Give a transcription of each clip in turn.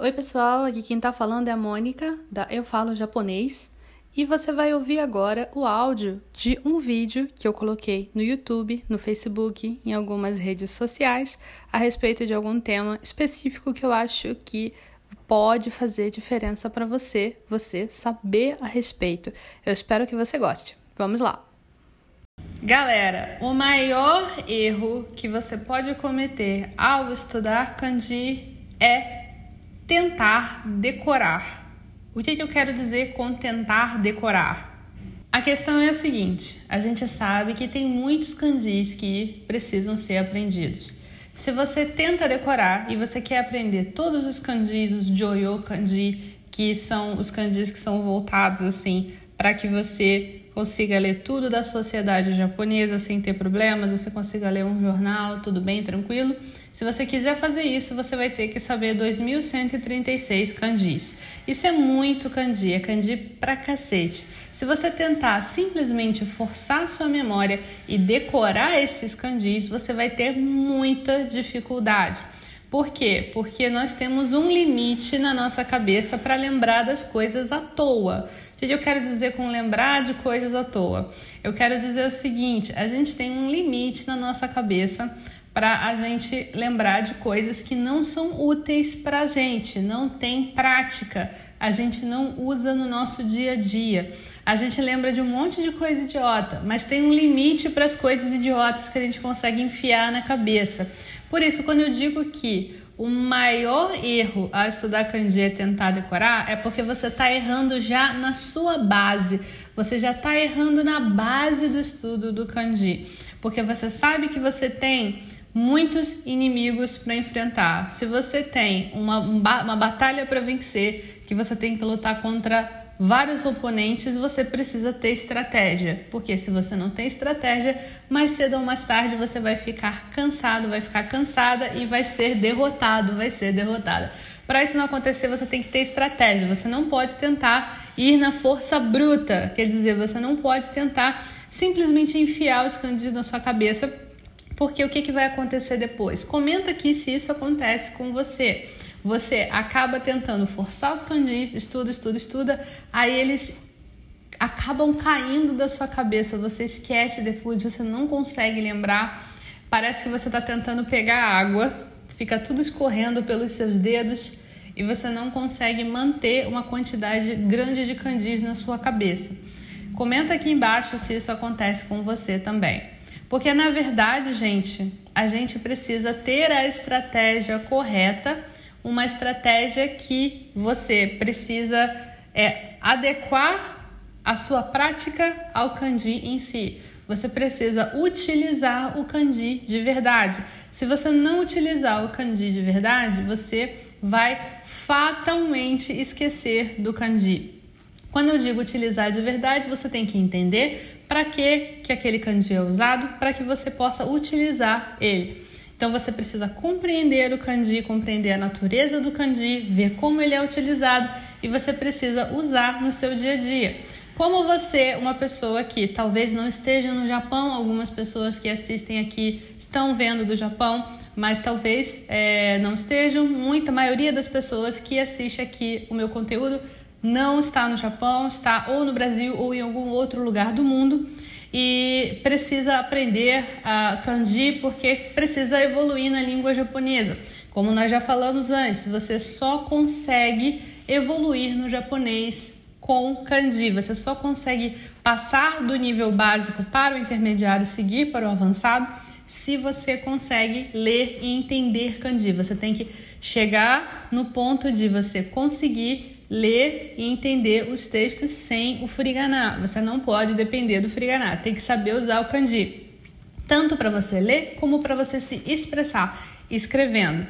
Oi, pessoal, aqui quem tá falando é a Mônica, da Eu Falo Japonês, e você vai ouvir agora o áudio de um vídeo que eu coloquei no YouTube, no Facebook, em algumas redes sociais, a respeito de algum tema específico que eu acho que pode fazer diferença para você, você saber a respeito. Eu espero que você goste. Vamos lá! Galera, o maior erro que você pode cometer ao estudar kanji é tentar decorar. O que, que eu quero dizer com tentar decorar? A questão é a seguinte: a gente sabe que tem muitos kanjis que precisam ser aprendidos. Se você tenta decorar e você quer aprender todos os kanjis, os joyo kanji, que são os kanjis que são voltados assim para que você consiga ler tudo da sociedade japonesa sem ter problemas, você consiga ler um jornal, tudo bem, tranquilo. Se você quiser fazer isso, você vai ter que saber 2136 kanjis. Isso é muito kanji, é kanji pra cacete. Se você tentar simplesmente forçar sua memória e decorar esses kanjis, você vai ter muita dificuldade. Por quê? Porque nós temos um limite na nossa cabeça para lembrar das coisas à toa. O que eu quero dizer com lembrar de coisas à toa? Eu quero dizer o seguinte: a gente tem um limite na nossa cabeça para a gente lembrar de coisas que não são úteis para a gente, não tem prática, a gente não usa no nosso dia a dia. A gente lembra de um monte de coisa idiota, mas tem um limite para as coisas idiotas que a gente consegue enfiar na cabeça. Por isso, quando eu digo que o maior erro ao estudar kanji é tentar decorar, é porque você está errando já na sua base. Você já está errando na base do estudo do kanji. Porque você sabe que você tem muitos inimigos para enfrentar. Se você tem uma, uma batalha para vencer, que você tem que lutar contra vários oponentes, você precisa ter estratégia. Porque se você não tem estratégia, mais cedo ou mais tarde você vai ficar cansado, vai ficar cansada e vai ser derrotado, vai ser derrotada. Para isso não acontecer, você tem que ter estratégia. Você não pode tentar ir na força bruta, quer dizer, você não pode tentar simplesmente enfiar os candidatos na sua cabeça, porque o que, que vai acontecer depois? Comenta aqui se isso acontece com você você acaba tentando forçar os candis, estuda, estuda, estuda, aí eles acabam caindo da sua cabeça, você esquece depois, você não consegue lembrar. Parece que você está tentando pegar água, fica tudo escorrendo pelos seus dedos e você não consegue manter uma quantidade grande de candis na sua cabeça. Comenta aqui embaixo se isso acontece com você também. Porque na verdade, gente, a gente precisa ter a estratégia correta uma estratégia que você precisa é, adequar a sua prática ao kanji em si. Você precisa utilizar o kanji de verdade. Se você não utilizar o kanji de verdade, você vai fatalmente esquecer do kanji. Quando eu digo utilizar de verdade, você tem que entender para que, que aquele kanji é usado, para que você possa utilizar ele. Então você precisa compreender o kanji, compreender a natureza do kanji, ver como ele é utilizado e você precisa usar no seu dia a dia. Como você, uma pessoa que talvez não esteja no Japão, algumas pessoas que assistem aqui estão vendo do Japão, mas talvez é, não estejam. Muita maioria das pessoas que assiste aqui o meu conteúdo não está no Japão, está ou no Brasil ou em algum outro lugar do mundo e precisa aprender a kanji porque precisa evoluir na língua japonesa. Como nós já falamos antes, você só consegue evoluir no japonês com kanji. Você só consegue passar do nível básico para o intermediário, seguir para o avançado, se você consegue ler e entender kanji. Você tem que chegar no ponto de você conseguir ler e entender os textos sem o furigana. Você não pode depender do furigana, tem que saber usar o kanji, tanto para você ler como para você se expressar escrevendo.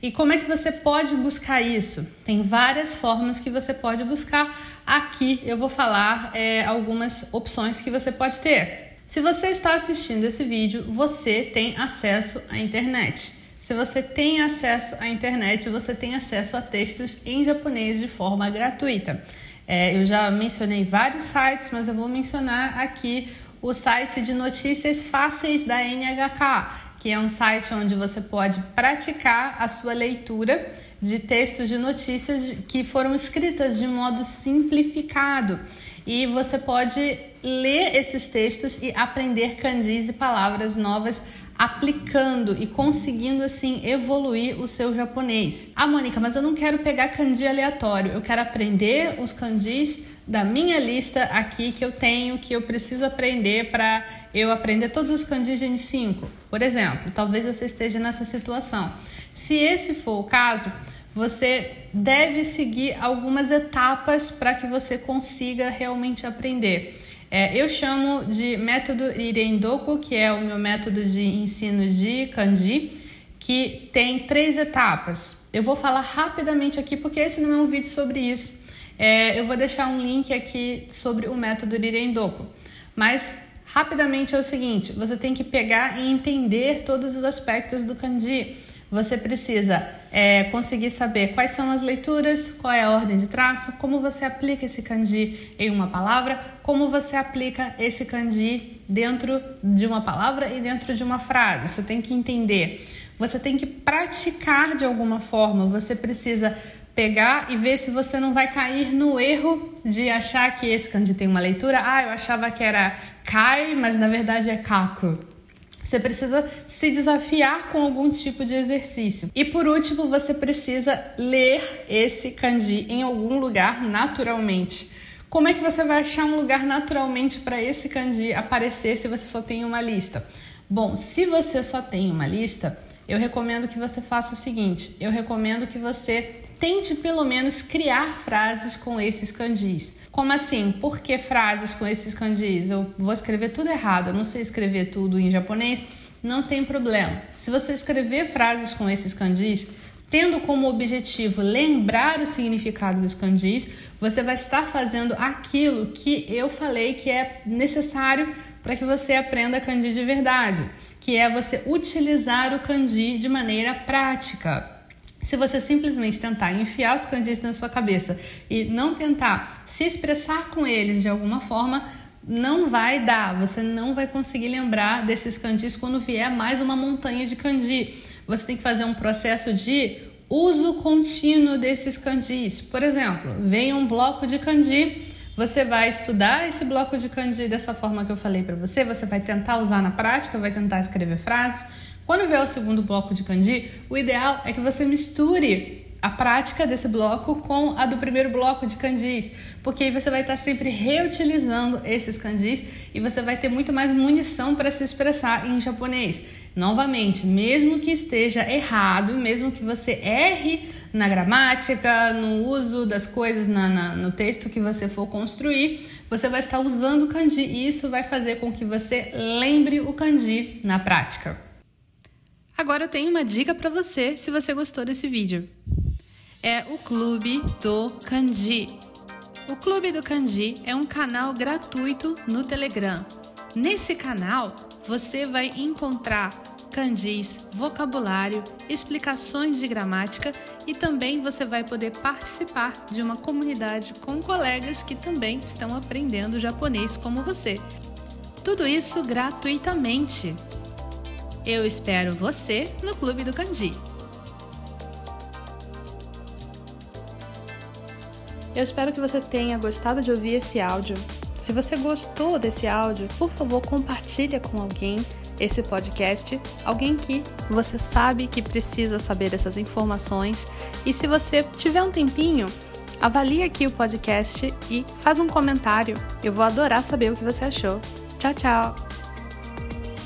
E como é que você pode buscar isso? Tem várias formas que você pode buscar. Aqui eu vou falar é, algumas opções que você pode ter. Se você está assistindo esse vídeo, você tem acesso à internet. Se você tem acesso à internet, você tem acesso a textos em japonês de forma gratuita. É, eu já mencionei vários sites, mas eu vou mencionar aqui o site de notícias fáceis da NHK, que é um site onde você pode praticar a sua leitura de textos de notícias que foram escritas de modo simplificado. E você pode ler esses textos e aprender kanjis e palavras novas aplicando e conseguindo assim evoluir o seu japonês. Ah, Mônica, mas eu não quero pegar kanji aleatório, eu quero aprender os kanjis da minha lista aqui que eu tenho, que eu preciso aprender para eu aprender todos os kanjis de N5. Por exemplo, talvez você esteja nessa situação. Se esse for o caso, você deve seguir algumas etapas para que você consiga realmente aprender. É, eu chamo de método Irendoku, que é o meu método de ensino de kanji, que tem três etapas. Eu vou falar rapidamente aqui porque esse não é um vídeo sobre isso. É, eu vou deixar um link aqui sobre o método Irendoku. Mas rapidamente é o seguinte: você tem que pegar e entender todos os aspectos do kanji. Você precisa é, conseguir saber quais são as leituras, qual é a ordem de traço, como você aplica esse kanji em uma palavra, como você aplica esse kanji dentro de uma palavra e dentro de uma frase. Você tem que entender. Você tem que praticar de alguma forma. Você precisa pegar e ver se você não vai cair no erro de achar que esse kanji tem uma leitura. Ah, eu achava que era kai, mas na verdade é kaku. Você precisa se desafiar com algum tipo de exercício. E por último, você precisa ler esse kanji em algum lugar naturalmente. Como é que você vai achar um lugar naturalmente para esse kanji aparecer se você só tem uma lista? Bom, se você só tem uma lista, eu recomendo que você faça o seguinte: eu recomendo que você tente pelo menos criar frases com esses kanjis. Como assim? Por que frases com esses kanjis? Eu vou escrever tudo errado, eu não sei escrever tudo em japonês, não tem problema. Se você escrever frases com esses kanjis, tendo como objetivo lembrar o significado dos kanjis, você vai estar fazendo aquilo que eu falei que é necessário para que você aprenda kanji de verdade, que é você utilizar o kanji de maneira prática. Se você simplesmente tentar enfiar os kanjis na sua cabeça e não tentar se expressar com eles de alguma forma, não vai dar, você não vai conseguir lembrar desses kanjis quando vier mais uma montanha de kanji. Você tem que fazer um processo de uso contínuo desses kanjis. Por exemplo, vem um bloco de kanji, você vai estudar esse bloco de kanji dessa forma que eu falei para você, você vai tentar usar na prática, vai tentar escrever frases, quando vier o segundo bloco de kanji, o ideal é que você misture a prática desse bloco com a do primeiro bloco de kanjis, porque aí você vai estar sempre reutilizando esses kanjis e você vai ter muito mais munição para se expressar em japonês. Novamente, mesmo que esteja errado, mesmo que você erre na gramática, no uso das coisas na, na, no texto que você for construir, você vai estar usando o kanji e isso vai fazer com que você lembre o kanji na prática. Agora eu tenho uma dica para você se você gostou desse vídeo. É o Clube do Kanji. O Clube do Kanji é um canal gratuito no Telegram. Nesse canal você vai encontrar kanjis, vocabulário, explicações de gramática e também você vai poder participar de uma comunidade com colegas que também estão aprendendo japonês como você. Tudo isso gratuitamente. Eu espero você no Clube do Candi. Eu espero que você tenha gostado de ouvir esse áudio. Se você gostou desse áudio, por favor, compartilhe com alguém esse podcast, alguém que você sabe que precisa saber essas informações. E se você tiver um tempinho, avalie aqui o podcast e faz um comentário. Eu vou adorar saber o que você achou. Tchau, tchau!